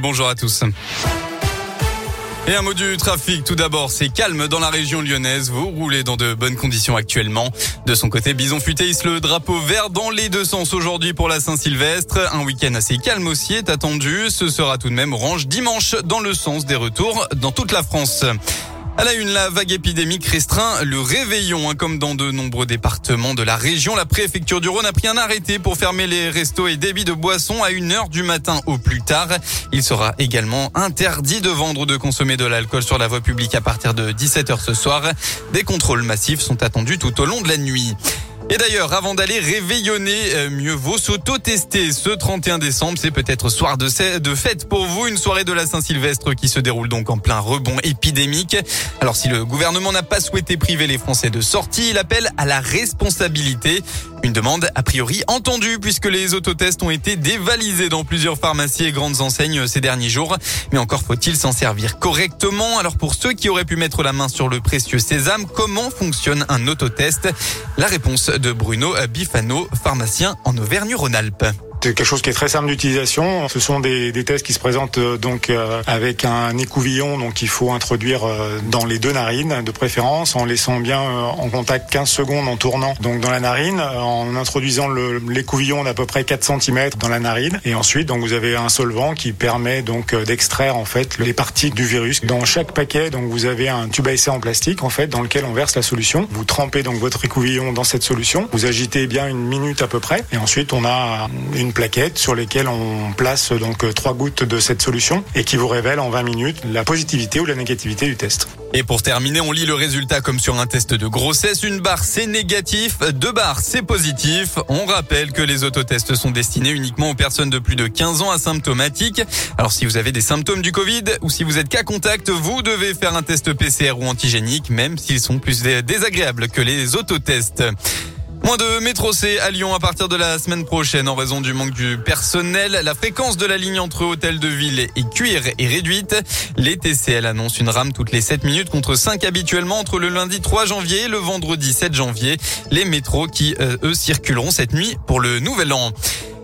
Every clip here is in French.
Bonjour à tous. Et un mot du trafic. Tout d'abord, c'est calme dans la région lyonnaise. Vous roulez dans de bonnes conditions actuellement. De son côté, Bison Futé le drapeau vert dans les deux sens aujourd'hui pour la Saint-Sylvestre. Un week-end assez calme aussi est attendu. Ce sera tout de même orange dimanche dans le sens des retours dans toute la France. À la une, la vague épidémique restreint le réveillon. Hein, comme dans de nombreux départements de la région, la préfecture du Rhône a pris un arrêté pour fermer les restos et débits de boissons à 1h du matin au plus tard. Il sera également interdit de vendre ou de consommer de l'alcool sur la voie publique à partir de 17h ce soir. Des contrôles massifs sont attendus tout au long de la nuit. Et d'ailleurs, avant d'aller réveillonner, euh, mieux vaut s'auto-tester. Ce 31 décembre, c'est peut-être soir de, fête pour vous, une soirée de la Saint-Sylvestre qui se déroule donc en plein rebond épidémique. Alors si le gouvernement n'a pas souhaité priver les Français de sortie, il appelle à la responsabilité. Une demande a priori entendue puisque les autotests ont été dévalisés dans plusieurs pharmacies et grandes enseignes ces derniers jours. Mais encore faut-il s'en servir correctement. Alors pour ceux qui auraient pu mettre la main sur le précieux sésame, comment fonctionne un autotest? La réponse de Bruno Bifano, pharmacien en Auvergne-Rhône-Alpes. C'est quelque chose qui est très simple d'utilisation. Ce sont des, des, tests qui se présentent euh, donc euh, avec un écouvillon donc il faut introduire euh, dans les deux narines de préférence en laissant bien en contact 15 secondes en tournant donc dans la narine en introduisant l'écouvillon d'à peu près 4 cm dans la narine et ensuite donc vous avez un solvant qui permet donc d'extraire en fait les parties du virus. Dans chaque paquet donc vous avez un tube à essai en plastique en fait dans lequel on verse la solution. Vous trempez donc votre écouvillon dans cette solution. Vous agitez bien une minute à peu près et ensuite on a une plaquettes sur lesquelles on place donc euh, trois gouttes de cette solution et qui vous révèle en 20 minutes la positivité ou la négativité du test. Et pour terminer, on lit le résultat comme sur un test de grossesse. Une barre, c'est négatif. Deux barres, c'est positif. On rappelle que les autotests sont destinés uniquement aux personnes de plus de 15 ans asymptomatiques. Alors si vous avez des symptômes du Covid ou si vous êtes cas contact, vous devez faire un test PCR ou antigénique, même s'ils sont plus désagréables que les autotests. Moins de métro C à Lyon à partir de la semaine prochaine en raison du manque du personnel. La fréquence de la ligne entre Hôtel de Ville et Cuir est réduite. Les TCL annoncent une rame toutes les 7 minutes contre 5 habituellement entre le lundi 3 janvier et le vendredi 7 janvier. Les métros qui, euh, eux, circuleront cette nuit pour le nouvel an.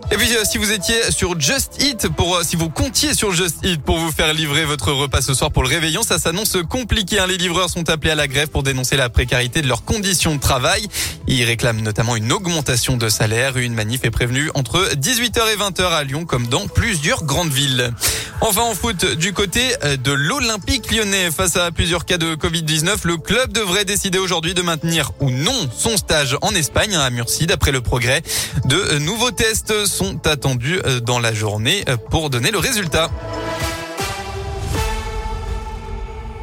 Et puis euh, si vous étiez sur Just Eat pour euh, si vous comptiez sur Just Eat pour vous faire livrer votre repas ce soir pour le réveillon, ça s'annonce compliqué. Hein. Les livreurs sont appelés à la grève pour dénoncer la précarité de leurs conditions de travail. Ils réclament notamment une augmentation de salaire. Une manif est prévenue entre 18h et 20h à Lyon comme dans plusieurs grandes villes. Enfin en foot, du côté euh, de l'Olympique lyonnais, face à plusieurs cas de Covid-19, le club devrait décider aujourd'hui de maintenir ou non son stage en Espagne à Murcie. D'après le progrès, de nouveaux tests sont attendus euh, dans la journée euh, pour donner le résultat.